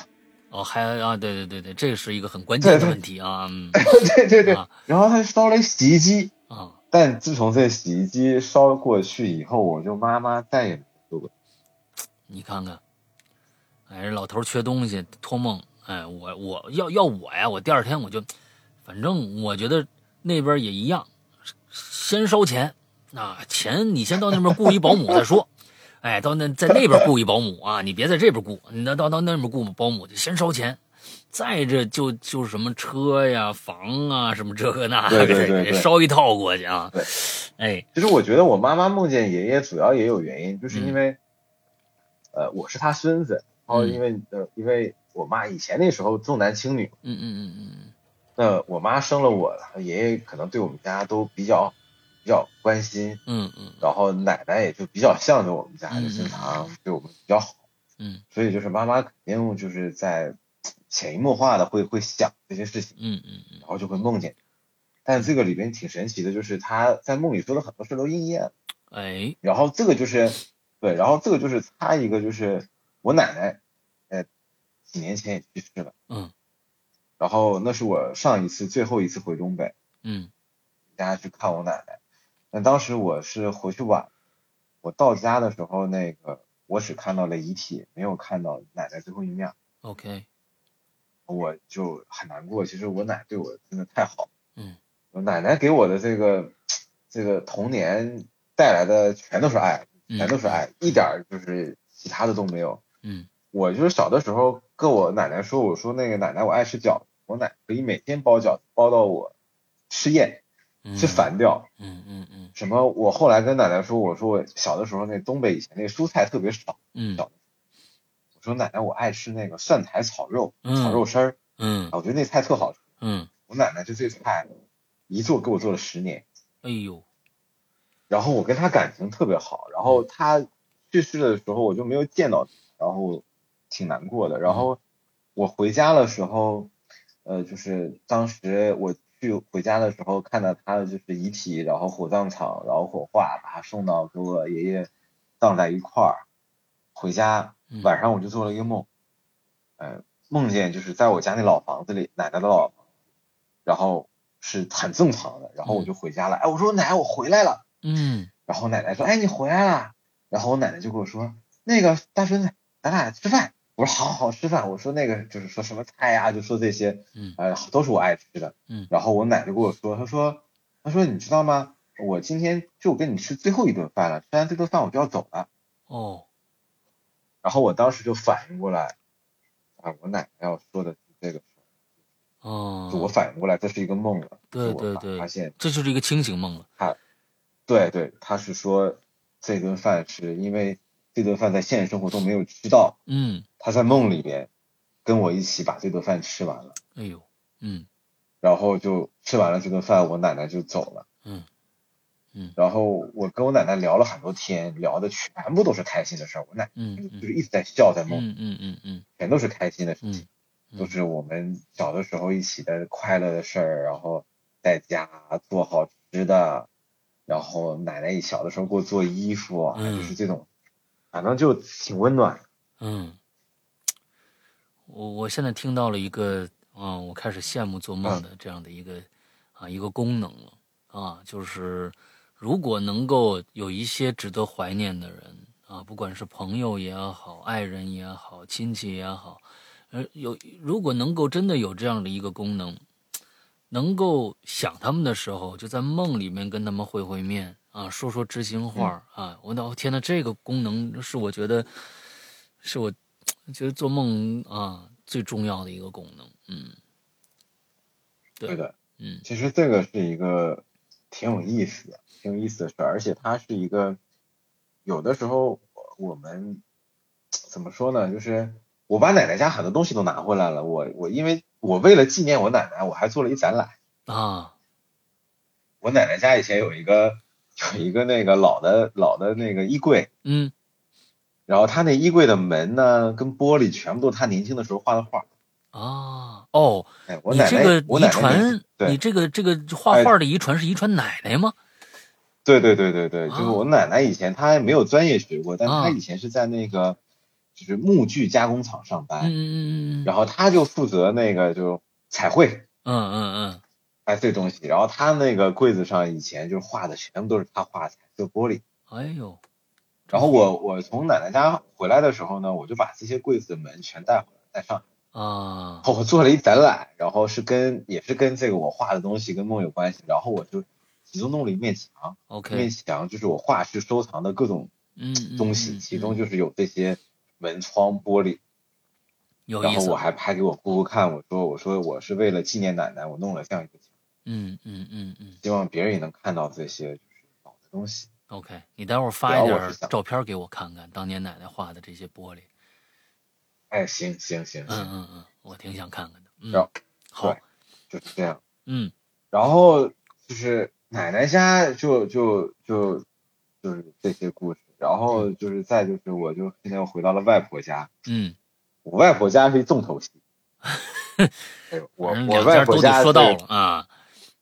哦还啊对对对对，这是一个很关键的问题啊嗯。*laughs* 对对对啊，然后他烧了一洗衣机，啊但自从这洗衣机烧过去以后，我就妈妈再也没做过。你看看，哎，老头缺东西，托梦，哎，我我要要我呀，我第二天我就，反正我觉得那边也一样，先烧钱，啊，钱你先到那边雇一保姆再说，哎，到那在那边雇一保姆啊，你别在这边雇，你到到到那边雇保姆就先烧钱。再这就就是什么车呀、房啊，什么这个那个，对对对对。烧一套过去啊。对！哎，其实我觉得我妈妈梦见爷爷，主要也有原因，就是嗯因为，呃，我是他孙子，然后因为呃，因为我妈以前那时候重男轻女，嗯嗯嗯嗯那我妈生了我，爷爷可能对我们家都比较比较关心，嗯嗯。然后奶奶也就比较向着我们家，嗯就经常对我们比较好，嗯。所以就是妈妈肯定就是在潜移默化的会会想这些事情。嗯嗯嗯然后就会梦见。但这个里边挺神奇的，就是他在梦里说的很多事都应验了。嗯，哎，然后这个就是对，然后这个就是插一个，就是我奶奶，呃，几年前也去世了。嗯，然后那是我上一次最后一次回东北，嗯家去看我奶奶。但当时我是回去晚，我到家的时候，那个我只看到了遗体，没有看到奶奶最后一面，，OK，我就很难过。其实我奶对我真的太好，嗯我奶奶给我的这个这个童年带来的全都是爱，嗯全都是爱，一点就是其他的都没有。嗯我就是小的时候跟我奶奶说，我说那个奶奶我爱吃饺子，我奶可以每天包饺子包到我吃厌嗯，吃烦掉。嗯嗯嗯什么？我后来跟奶奶说，我说我小的时候那东北以前那个蔬菜特别少，嗯我说奶奶我爱吃那个蒜苔炒肉，嗯炒肉丝儿，嗯啊我觉得那菜特好吃。嗯，我奶奶就这菜一做给我做了十年，哎呦，然后我跟她感情特别好，然后她去世的时候我就没有见到她，然后挺难过的。然后我回家的时候，呃，就是当时我去回家的时候看到她的就是遗体，然后火葬场，然后火化，把她送到给我爷爷葬在一块儿。回家嗯晚上我就做了一个梦，呃，梦见就是在我家那老房子里，奶奶的老房子，然后是很正常的，然后我就回家了，哎，我说奶奶我回来了。嗯然后奶奶说：“哎，你回来了。”然后我奶奶就跟我说：“那个大孙子，咱俩吃饭。”我说：“好好好，吃饭。”我说：“那个就是说什么菜呀、就说这些，嗯呃，都是我爱吃的。”嗯然后我奶奶跟我说：“她说，她说你知道吗？我今天就跟你吃最后一顿饭了，吃完这顿饭我就要走了。哦，”然后我当时就反应过来，啊，我奶奶要说的是这个事儿，哦，就我反应过来这是一个梦了。对我发对对发现这就是一个清醒梦了。对对，他是说这顿饭是因为这顿饭在现实生活中没有吃到。嗯，他在梦里边跟我一起把这顿饭吃完了，哎呦，嗯然后就吃完了这顿饭，我奶奶就走了。嗯嗯然后我跟我奶奶聊了很多天，聊的全部都是开心的事儿。我奶就是一直在笑，在梦，嗯嗯嗯嗯全都是开心的事嗯情，嗯都是我们小的时候一起的快乐的事儿。然后在家做好吃的，然后奶奶小的时候给我做衣服，就是这种，反正就挺温暖。嗯，我我现在听到了一个啊，我开始羡慕做梦的这样的一个啊一个功能了啊，就是如果能够有一些值得怀念的人啊，不管是朋友也好，爱人也好，亲戚也好，呃，有如果能够真的有这样的一个功能，能够想他们的时候，就在梦里面跟他们会会面啊，说说知心话、啊。我的天呐，这个功能是我觉得是我觉得做梦啊最重要的一个功能。嗯，对对的，嗯其实这个是一个挺有意思的、挺有意思的事儿，而且它是一个有的时候我们怎么说呢？就是我把奶奶家很多东西都拿回来了，我我因为我为了纪念我奶奶，我还做了一展览。啊，我奶奶家以前有一个有一个那个老的老的那个衣柜，嗯然后她那衣柜的门呢跟玻璃全部都是她年轻的时候画的画。啊哦，哎，我奶奶这个遗我奶奶传，对你这个这个画画的遗传是遗传奶奶吗？对对对对对，就是啊。我奶奶以前她没有专业学过，但啊。她以前是在那个就是木具加工厂上嗯班，嗯嗯嗯。然后她就负责那个就彩绘。嗯嗯嗯。哎这东西，然后她那个柜子上以前就画的全部都是她画的彩色玻璃，嗯，哎呦，然后我我从奶奶家回来的时候呢，我就把这些柜子的门全带回来，带上，啊。我做了一展览，然后是跟也是跟这个我画的东西跟梦有关系，然后我就其中弄了一面墙，这，OK，面墙就是我画室收藏的各种东西，嗯其中嗯就是有这些门窗玻璃，有然后我，还拍给我姑姑看，我说我说我是为了纪念奶奶，我弄了这样一个墙，嗯嗯嗯嗯。希望别人也能看到这些就是老的东西。，OK，你待会儿发一点照片给我看看，当年奶奶画的这些玻璃，哎，行行行嗯行，嗯嗯，我挺想看看的，嗯。然后，好，就是这样。嗯。然后就是奶奶家就就就就是这些故事，然后就是再就是我就现在又回到了外婆家，嗯，我外婆家是一重头戏。*laughs* 对我我外婆家说到了啊，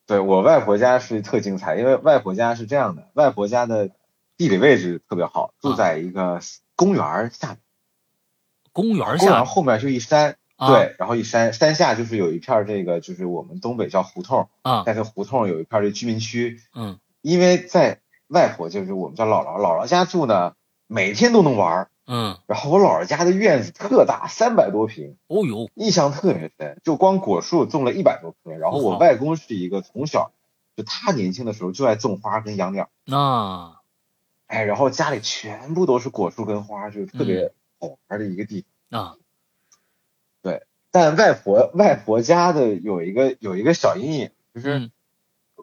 对我外婆家是特精彩，因为外婆家是这样的，外婆家的地理位置特别好，住在一个公园下面，公园公园下后面就一山，啊。对，然后一山山下就是有一片儿这个就是我们东北叫胡同，啊，在这胡同有一片儿这居民区，嗯。因为在外婆就是我们叫姥姥姥姥家住呢，每天都能玩儿。嗯，然后我姥姥家的院子特大，三百多平，哦呦，印象特别深，就光果树种了一百多棵。然后我外公是一个从小就他年轻的时候就爱种花跟养鸟，那。哎，然后家里全部都是果树跟花，就特别嗯。好玩的一个地方。啊，但外婆外婆家的有一个有一个小阴影，就是嗯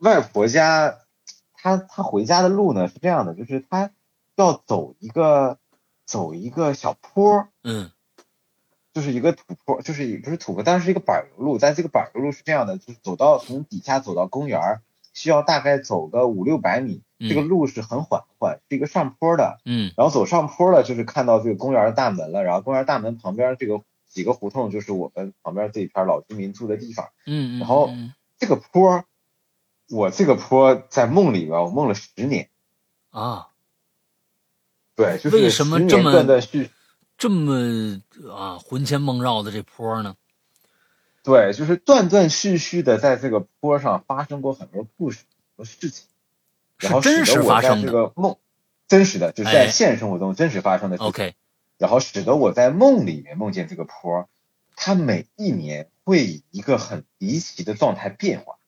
外婆家，她她回家的路呢是这样的，就是她要走一个走一个小坡儿，嗯就是一个土坡，就是也不是土坡，但是是一个柏油路。在这个柏油路是这样的，就是走到从底下走到公园儿，需要大概走个五六百米。嗯这个路是很缓缓，是一个上坡的。嗯然后走上坡了，就是看到这个公园的大门了。然后公园大门旁边这个几个胡同，就是我们旁边这一片老居民住的地方。嗯，然后嗯这个坡，我这个坡在梦里边，我梦了十年。啊，对，就是为什么10年这么断断续这么啊魂牵梦绕的这坡呢？对，就是断断续续的在这个坡上发生过很多故事和事情，然后真实使得我在这发生的。个梦，真实的，就是哎在现实生活中真实发生的。OK，然后使得我在梦里面梦见这个坡，它每一年会以一个很离奇的状态变化。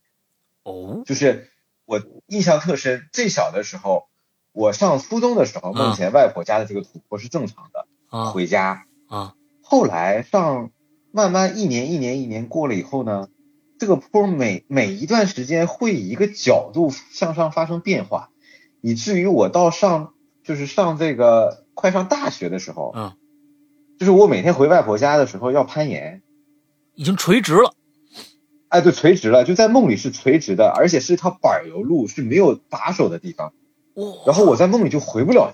哦，就是我印象特深，最小的时候，我上初中的时候，嗯梦见外婆家的这个土坡是正常的，啊回家。啊，后来上慢慢一年一年一年过了以后呢，这个坡每每一段时间会以一个角度向上发生变化，以至于我到上就是上这个快上大学的时候，嗯，就是我每天回外婆家的时候要攀岩，已经垂直了。哎，对，垂直了，就在梦里是垂直的，而且是一条柏油路，是没有把手的地方。哇，然后我在梦里就回不了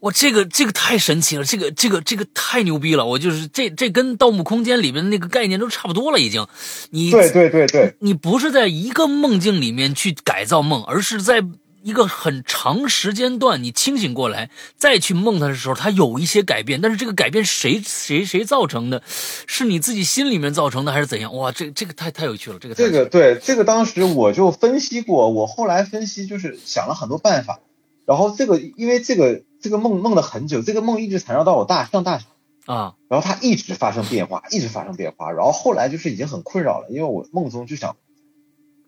哇，这个这个太神奇了，这个这个这个太牛逼了！我就是这这跟《盗墓空间》里面的那个概念都差不多了，已经。你对对对对，你不是在一个梦境里面去改造梦，而是在一个很长时间段你清醒过来再去梦它的时候，它有一些改变。但是这个改变谁谁谁造成的？是你自己心里面造成的，还是怎样？哇，这这个太太有趣了，这个这个对这个当时我就分析过，我后来分析就是想了很多办法，然后这个因为这个这个梦梦了很久，这个梦一直缠绕到我大上大学，啊，然后它一直发生变化，一直发生变化，然后后来就是已经很困扰了，因为我梦中就想，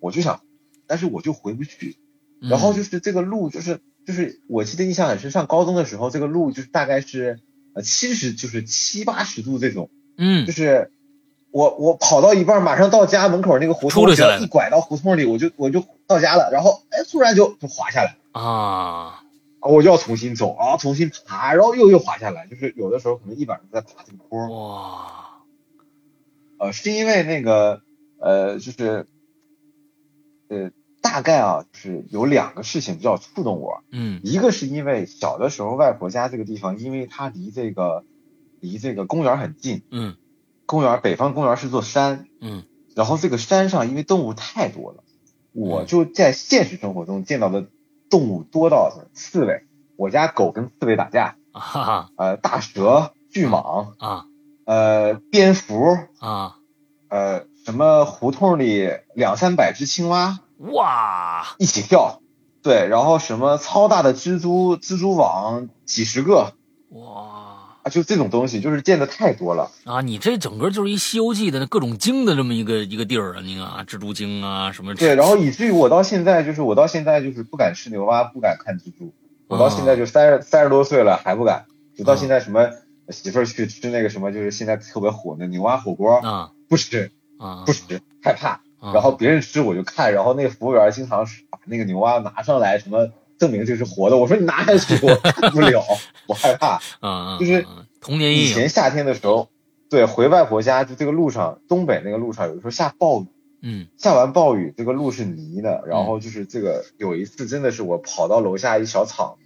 我就想，但是我就回不去，嗯然后就是这个路就是就是我记得印象很深，上高中的时候这个路就是大概是呃七十就是七八十度这种。嗯。就是我我跑到一半，马上到家门口那个胡同，一拐到胡同里，我就我就到家了，然后哎，突然就就滑下来，啊，我就要重新走，然后重新爬，然后又又滑下来，就是有的时候可能一晚上在爬这个坡，哇，呃，是因为那个呃，就是呃，大概啊，就是有两个事情比较触动我，嗯。一个是因为小的时候外婆家这个地方，因为它离这个离这个公园很近，嗯。公园北方公园是座山。嗯。然后这个山上因为动物太多了，我嗯就在现实生活中见到的动物多到刺猬，我家狗跟刺猬打架，啊哈哈。呃，大蛇、巨蟒，啊。呃，蝙蝠，啊，呃，什么胡同里两三百只青蛙哇，一起跳，对，然后什么超大的蜘蛛，蜘蛛网几十个哇啊，就这种东西，就是见的太多了。啊！你这整个就是一《西游记》的各种精的这么一个一个地儿啊！你看啊，蜘蛛精啊，什么对，然后以至于我到现在就是我到现在就是不敢吃牛蛙，不敢看蜘蛛。我到现在就三十三十多岁了还不敢，就到现在什么媳妇儿去吃那个什么就是现在特别火的牛蛙火锅，啊不吃啊不吃，害怕。啊然后别人吃我就看，然后那个服务员经常是把那个牛蛙拿上来，什么证明这是活的。我说你拿下去，我看不了，*laughs* 我害怕。就是啊童年阴影以前夏天的时候，对，回外婆家就这个路上，东北那个路上有时候下暴雨。嗯下完暴雨，这个路是泥的，然后就是这个有一次真的是我跑到楼下一小厂，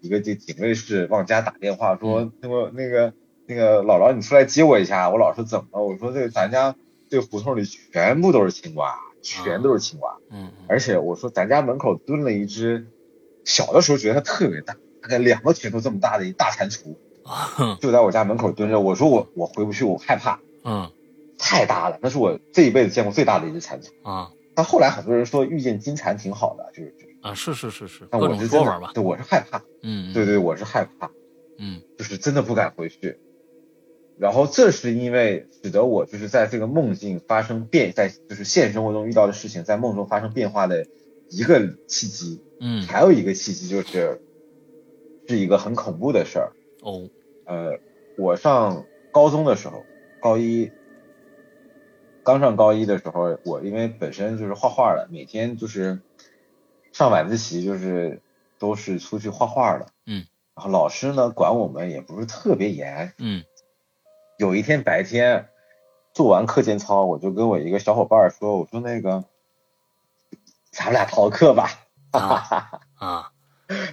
一个这警卫室往家打电话说，那个那个那个姥姥你出来接我一下，我姥说怎么了？我说这个咱家这个胡同里全部都是青蛙，全都是青蛙，嗯嗯而且我说咱家门口蹲了一只，小的时候觉得它特别大，大概两个拳头这么大的一大蟾蜍，*laughs* 啊就在我家门口蹲着，我说我我回不去，我害怕。嗯太大了，那是我这一辈子见过最大的一只蟾蜍。啊但后来很多人说遇见金蟾挺好的，就是，啊，是是是是，但我是真的说法吧，对，我是害怕，嗯，嗯对，对，我是害怕，嗯就是真的不敢回去。然后这是因为使得我就是在这个梦境发生变，在就是现实生活中遇到的事情，在梦中发生变化的一个契机。嗯还有一个契机就是，是一个很恐怖的事儿。哦，呃，我上高中的时候，高一刚上高一的时候，我因为本身就是画画的，每天就是上晚自习就是都是出去画画的。嗯。然后老师呢管我们也不是特别严。嗯有一天白天做完课间操，我就跟我一个小伙伴说：“我说那个，咱们俩逃课吧。”哈哈哈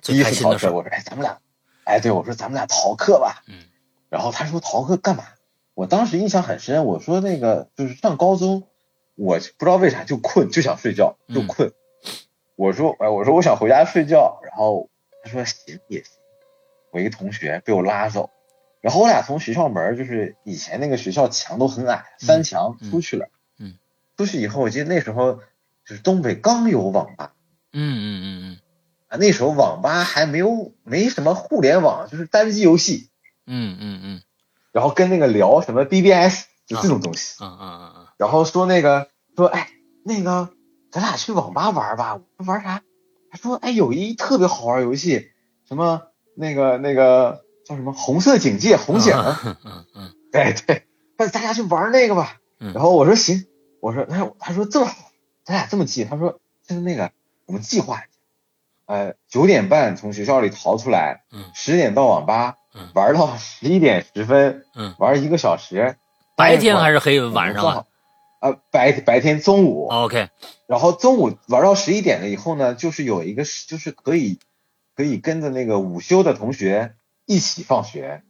第最 *laughs* 一次逃课，我说：“哎，咱们俩，哎，对我说咱们俩逃课吧。”嗯然后他说逃课干嘛？我当时印象很深，我说那个就是上高中，我不知道为啥就困，就想睡觉，就嗯困。我说哎，我说我想回家睡觉，然后他说行也行。我一个同学被我拉走，然后我俩从学校门儿就是以前那个学校墙都很矮，翻墙嗯出去了。嗯出去以后，我记得那时候就是东北刚有网吧嗯嗯嗯啊，那时候网吧还没有没什么互联网，就是单机游戏。嗯嗯嗯然后跟那个聊什么 BBS 就这种东西，嗯嗯嗯嗯然后说那个说哎那个咱俩去网吧玩吧，我说玩啥？他说哎有一特别好玩游戏，什么那个那个叫什么红色警戒红警，嗯嗯嗯哎对，那咱俩去玩那个吧。嗯然后我说行，我说那他说这么好，咱俩这么记，他说就是那个我们计划一下，呃九点半从学校里逃出来，嗯十点到网吧嗯玩到十一点十分，嗯，玩一个小时。白天还是是黑晚上啊啊？白白天中午，？OK，然后中午玩到十一点了以后呢，就是有一个是就是可以可以跟着那个午休的同学一起放学，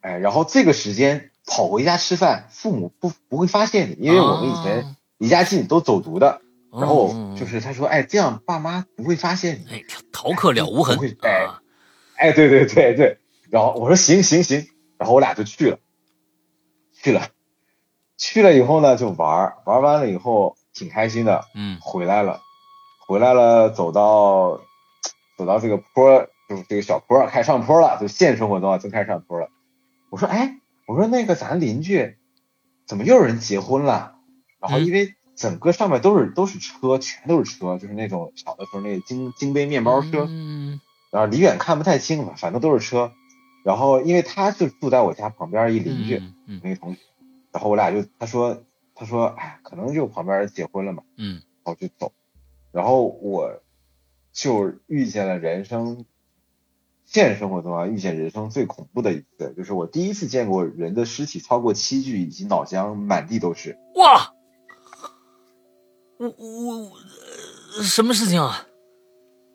哎，然后这个时间跑回家吃饭，父母不不会发现你，因为我们以前离家近都走读的，哦，然后哦就是他说，哎，这样爸妈不会发现你，哎，逃课了无痕。不会哎啊，哎，对对对对，然后我说行行行，然后我俩就去了，去了，去了以后呢就玩儿，玩完了以后挺开心的，嗯。回来了，回来了，走到走到这个坡，就是这个小坡开始上坡了，就现实生活中啊，真开始上坡了。我说，哎，我说那个咱邻居怎么又有人结婚了？然后嗯因为整个上面都是都是车，全都是车，就是那种小的时候那个金金杯面包车，嗯然后离远看不太清吧，反正都是车。然后因为他就住在我家旁边一邻居，嗯嗯那个同学，然后我俩就他说他说哎，可能就旁边人结婚了嘛，嗯然后就走，然后我就遇见了人生现实生活中啊遇见人生最恐怖的一次，就是我第一次见过人的尸体超过七具，以及脑浆满地都是。哇，我我呃什么事情啊？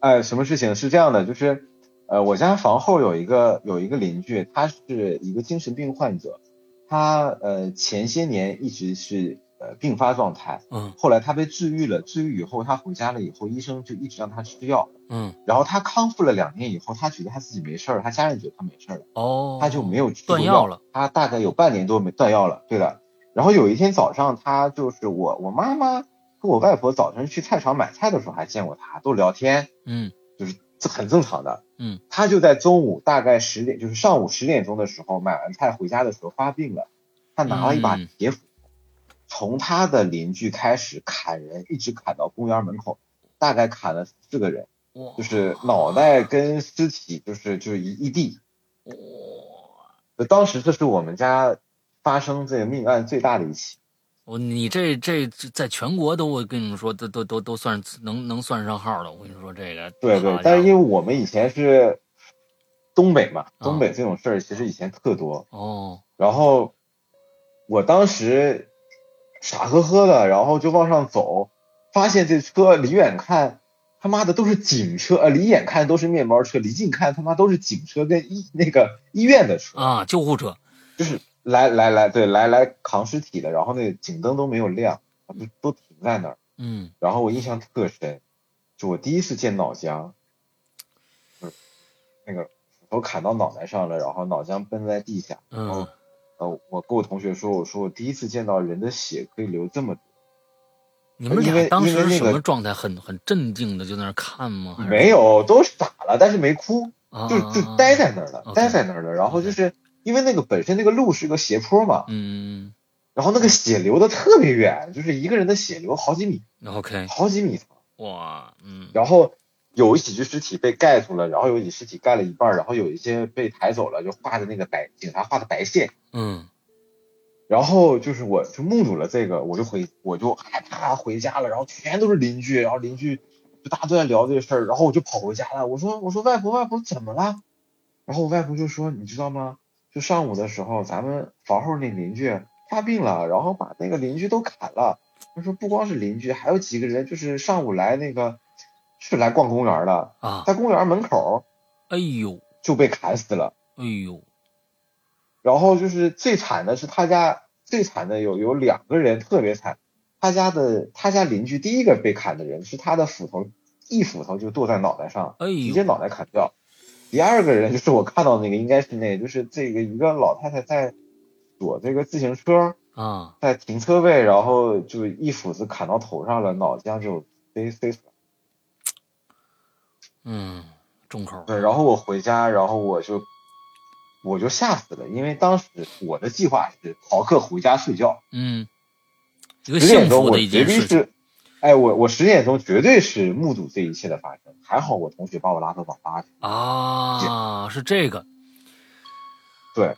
哎，什么事情是这样的？就是，呃，我家房后有一个有一个邻居，他是一个精神病患者，他呃前些年一直是呃病发状态，嗯后来他被治愈了，治愈以后他回家了以后，医生就一直让他吃药，嗯然后他康复了两年以后，他觉得他自己没事儿，他家人觉得他没事儿了，哦，他就没有断药了。他大概有半年多没断药了，对的。然后有一天早上，他就是我我妈妈跟我外婆早晨去菜场买菜的时候还见过他，都聊天，嗯就是这很正常的。嗯，他就在中午大概十点，就是上午十点钟的时候买完菜回家的时候发病了，他拿了一把嗯铁斧，从他的邻居开始砍人，一直砍到公园门口，大概砍了四个人，就是脑袋跟尸体就是就是一一地。哇，就当时这是我们家发生这个命案最大的一起。我你这这这在全国都我跟你们说都都都都算能能算上号了。我跟你说这个对对好，但是因为我们以前是东北嘛，啊东北这种事儿其实以前特多。哦然后我当时傻呵呵的，然后就往上走，发现这车离远看他妈的都是警车，呃，离远看都是面包车，离近看他妈都是警车跟医那个医院的车，啊，救护车就是来来来，对，来来扛尸体的，然后那个警灯都没有亮，都都停在那儿。嗯然后我印象特深，就我第一次见脑浆，就是那个斧头砍到脑袋上了，然后脑浆崩在地下，然后嗯呃，我跟我同学说，我说我第一次见到人的血可以流这么多。你们因为俩当时什么状态？很很镇定的就在那儿看吗？没有，都傻了，但是没哭，啊，就就待在那儿了呆在那儿了。然后就是因为那个本身那个路是个斜坡嘛，嗯然后那个血流的特别远，就是一个人的血流好几米，嗯，OK，好几米长。哇，嗯然后有几具尸体被盖住了，然后有几尸体盖了一半，然后有一些被抬走了，就画的那个白警察画的白线。嗯然后就是我就目睹了这个，我就回我就害怕回家了，然后全都是邻居，然后邻居就大家都在聊这个事儿，然后我就跑回家了。我说我说外婆外婆怎么了？然后我外婆就说你知道吗？就上午的时候，咱们房后那邻居发病了，然后把那个邻居都砍了。他说不光是邻居，还有几个人就是上午来那个是来逛公园的，啊，在公园门口哎呦就被砍死了。哎呦，然后就是最惨的是他家最惨的有有两个人特别惨，他家的他家邻居第一个被砍的人是他的斧头一斧头就剁在脑袋上，哎，直接脑袋砍掉。第二个人就是我看到那个应该是那个就是这个一个老太太在躲这个自行车啊，在停车位，然后就一斧子砍到头上了，脑浆就飞飞死了。嗯，重口，对，然后我回家，然后我就我就吓死了，因为当时我的计划是逃课回家睡觉。嗯，十点钟我绝对是，哎，我我十点钟绝对是目睹这一切的发生。还好我同学把我拉到网吧去，啊，是这个，对，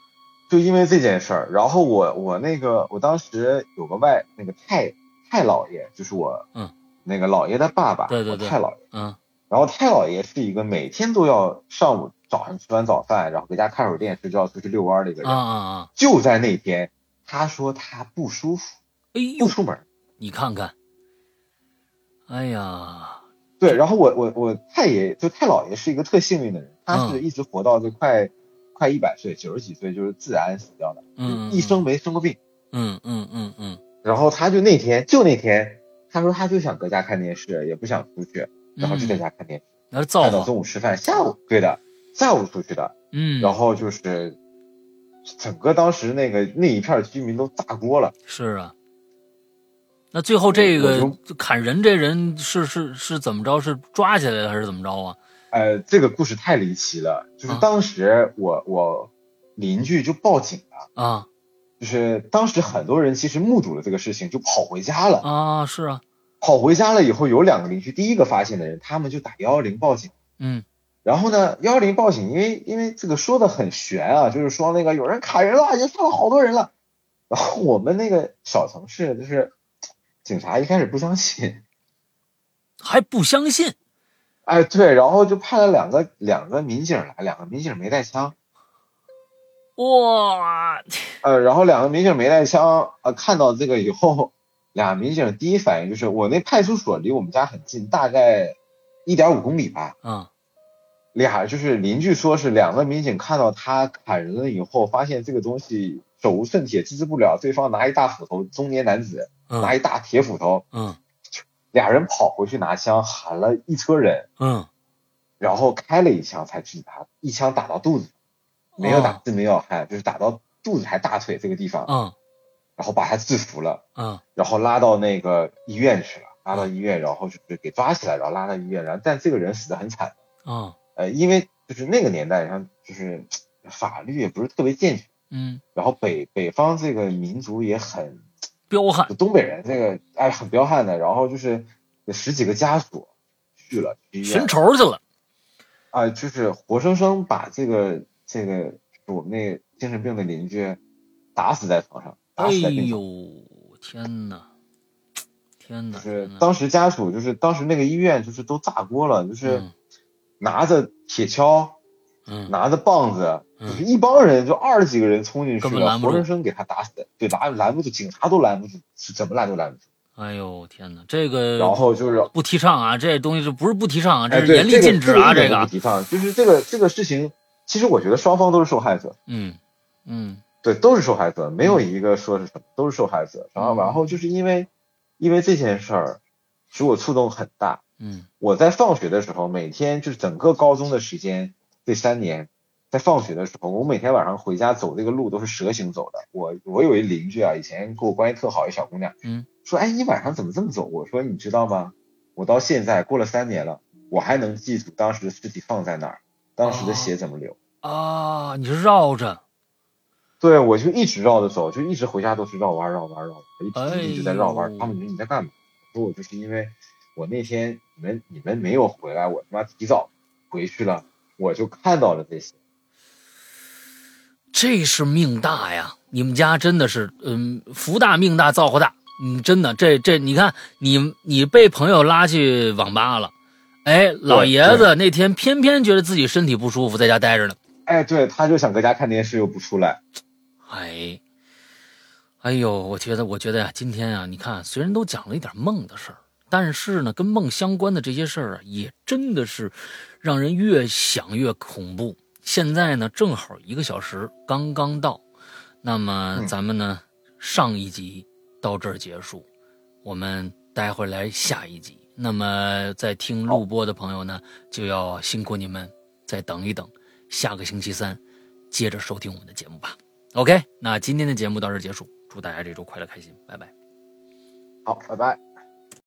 就因为这件事儿，然后我我那个我当时有个外那个太太姥爷，就是我嗯那个姥爷的爸爸，对对对我太姥爷。嗯然后太姥爷是一个每天都要上午早上吃完早饭，然后回家看会儿电视就要出去遛弯儿的一个啊人。啊啊，就在那天，他说他不舒服，哎呦，不出门。你看看，哎呀，对，然后我我我太爷就太姥爷是一个特幸运的人，他嗯是一直活到就快、快一百岁，九十几岁就是自然死掉的，嗯，一生没生过病。嗯嗯嗯嗯然后他就那天就那天，他说他就想搁家看电视，也不想出去，然后就在家看电视，那是造看到，中午吃饭，下午对的，下午出去的，嗯，然后就是整个当时那个那一片居民都炸锅了。是啊。那最后这个砍人这人是是是怎么着？是抓起来的还是怎么着啊？呃，这个故事太离奇了，就是啊当时我我邻居就报警了。啊就是当时很多人其实目睹了这个事情，就跑回家了。啊，是啊，跑回家了以后，有两个邻居，第一个发现的人，他们就打幺幺零报警。嗯。然后呢，幺幺零报警，因为因为这个说的很悬啊，就是说那个有人砍人了，已经杀了好多人了。然后我们那个小城市就是警察一开始不相信，还不相信，哎对，然后就派了两个两个民警来，两个民警没带枪，哇，呃，然后两个民警没带枪，呃，看到这个以后，俩民警第一反应就是我那派出所离我们家很近，大概一点五公里吧。嗯。俩就是邻居说是两个民警看到他砍人了以后，发现这个东西手无寸铁，制止不了，对方拿一大斧头，中年男子拿嗯一大铁斧头，嗯。俩人跑回去拿枪，喊了一车人，嗯，然后开了一枪才制止他，一枪打到肚子，没有打哦。致命要害，就是打到肚子还大腿这个地方，嗯然后把他制服了。嗯然后拉到那个医院去了，拉到医院，然后就是给抓起来，然后拉到医院，然后但这个人死的很惨，嗯呃，因为就是那个年代上就是法律也不是特别健全，嗯，然后北北方这个民族也很，彪悍东北人这个哎很彪悍的，然后就是有十几个家属去了寻仇去了，啊、就是活生生把这个这个我们那个精神病的邻居打死在床上，打哎。呦，天哪，天哪，就是当时家属就是当时那个医院就是都炸锅了，就是嗯拿着铁锹，嗯拿着棒子，嗯就是一帮人就二十几个人冲进去了，活生生给他打死，对，拦拦不住，警察都拦不住，是怎么拦都拦不住。哎呦天哪，这个然后就是，不提倡啊，这东西是不是不提倡啊？这是严厉这个禁止啊，这这个个不提倡，就是这个这个事情，其实我觉得双方都是受害者，嗯嗯对，都是受害者，没有一个说是什么，都是受害者。然后，嗯然后就是因为因为这件事儿，使我触动很大。嗯我在放学的时候，每天就是整个高中的时间，这三年，在放学的时候，我每天晚上回家走这个路都是蛇形走的。我我有一邻居啊，以前跟我关系特好一小姑娘，嗯，说哎你晚上怎么这么走？我说你知道吗？我到现在过了三年了，我还能记住当时的尸体放在哪儿，当时的血怎么流。啊，你是绕着，对，我就一直绕着走，就一直回家都是绕弯绕弯绕一直一直在绕弯。他们说你在干嘛？我说我就是因为我那天你们你们没有回来，我他妈提早回去了，我就看到了这些。这是命大呀！你们家真的是，嗯，福大命大，造化大。嗯，真的，这这，你看，你你被朋友拉去网吧了，哎，老爷子那天偏偏觉得自己身体不舒服，在家待着呢。哎，对，他就想搁家看电视，又不出来。哎，哎呦，我觉得，我觉得呀，今天啊，你看，虽然都讲了一点梦的事儿，但是呢，跟梦相关的这些事儿啊，也真的是让人越想越恐怖。现在呢，正好一个小时刚刚到，那么咱们呢，上一集到这儿结束，我们待会儿来下一集。那么在听录播的朋友呢，就要辛苦你们再等一等，下个星期三接着收听我们的节目吧。OK，那今天的节目到这结束，祝大家这周快乐开心，拜拜。好，拜拜。